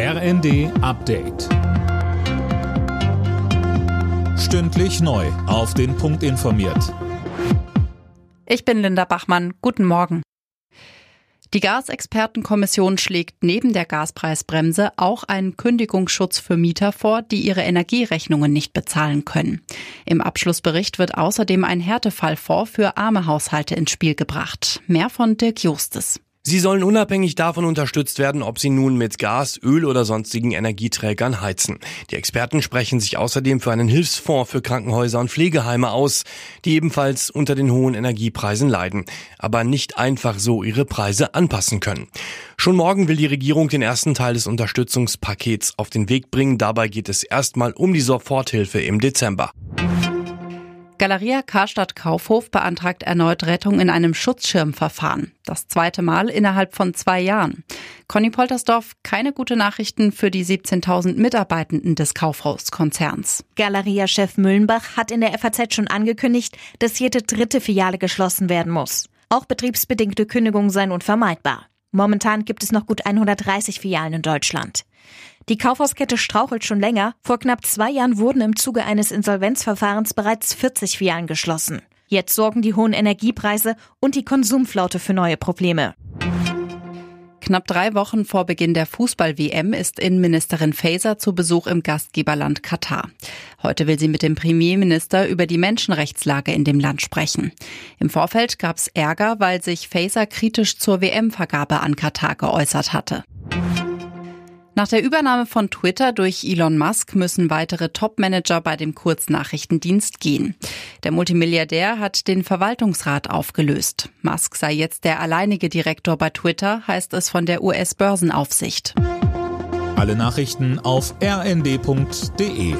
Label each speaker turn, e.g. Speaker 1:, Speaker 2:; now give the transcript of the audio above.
Speaker 1: RND Update. Stündlich neu. Auf den Punkt informiert.
Speaker 2: Ich bin Linda Bachmann. Guten Morgen. Die Gasexpertenkommission schlägt neben der Gaspreisbremse auch einen Kündigungsschutz für Mieter vor, die ihre Energierechnungen nicht bezahlen können. Im Abschlussbericht wird außerdem ein Härtefallfonds für arme Haushalte ins Spiel gebracht. Mehr von Dirk Justes.
Speaker 3: Sie sollen unabhängig davon unterstützt werden, ob sie nun mit Gas, Öl oder sonstigen Energieträgern heizen. Die Experten sprechen sich außerdem für einen Hilfsfonds für Krankenhäuser und Pflegeheime aus, die ebenfalls unter den hohen Energiepreisen leiden, aber nicht einfach so ihre Preise anpassen können. Schon morgen will die Regierung den ersten Teil des Unterstützungspakets auf den Weg bringen. Dabei geht es erstmal um die Soforthilfe im Dezember.
Speaker 2: Galeria Karstadt Kaufhof beantragt erneut Rettung in einem Schutzschirmverfahren. Das zweite Mal innerhalb von zwei Jahren. Conny Poltersdorf, keine gute Nachrichten für die 17.000 Mitarbeitenden des Kaufhauskonzerns.
Speaker 4: Galeria-Chef Müllenbach hat in der FAZ schon angekündigt, dass jede dritte Filiale geschlossen werden muss. Auch betriebsbedingte Kündigungen seien unvermeidbar. Momentan gibt es noch gut 130 Filialen in Deutschland. Die Kaufhauskette strauchelt schon länger. Vor knapp zwei Jahren wurden im Zuge eines Insolvenzverfahrens bereits 40 Filialen geschlossen. Jetzt sorgen die hohen Energiepreise und die Konsumflaute für neue Probleme.
Speaker 2: Knapp drei Wochen vor Beginn der Fußball-WM ist Innenministerin Faeser zu Besuch im Gastgeberland Katar. Heute will sie mit dem Premierminister über die Menschenrechtslage in dem Land sprechen. Im Vorfeld gab es Ärger, weil sich Faeser kritisch zur WM-Vergabe an Katar geäußert hatte. Nach der Übernahme von Twitter durch Elon Musk müssen weitere Top-Manager bei dem Kurznachrichtendienst gehen. Der Multimilliardär hat den Verwaltungsrat aufgelöst. Musk sei jetzt der alleinige Direktor bei Twitter, heißt es von der US-Börsenaufsicht.
Speaker 1: Alle Nachrichten auf rnd.de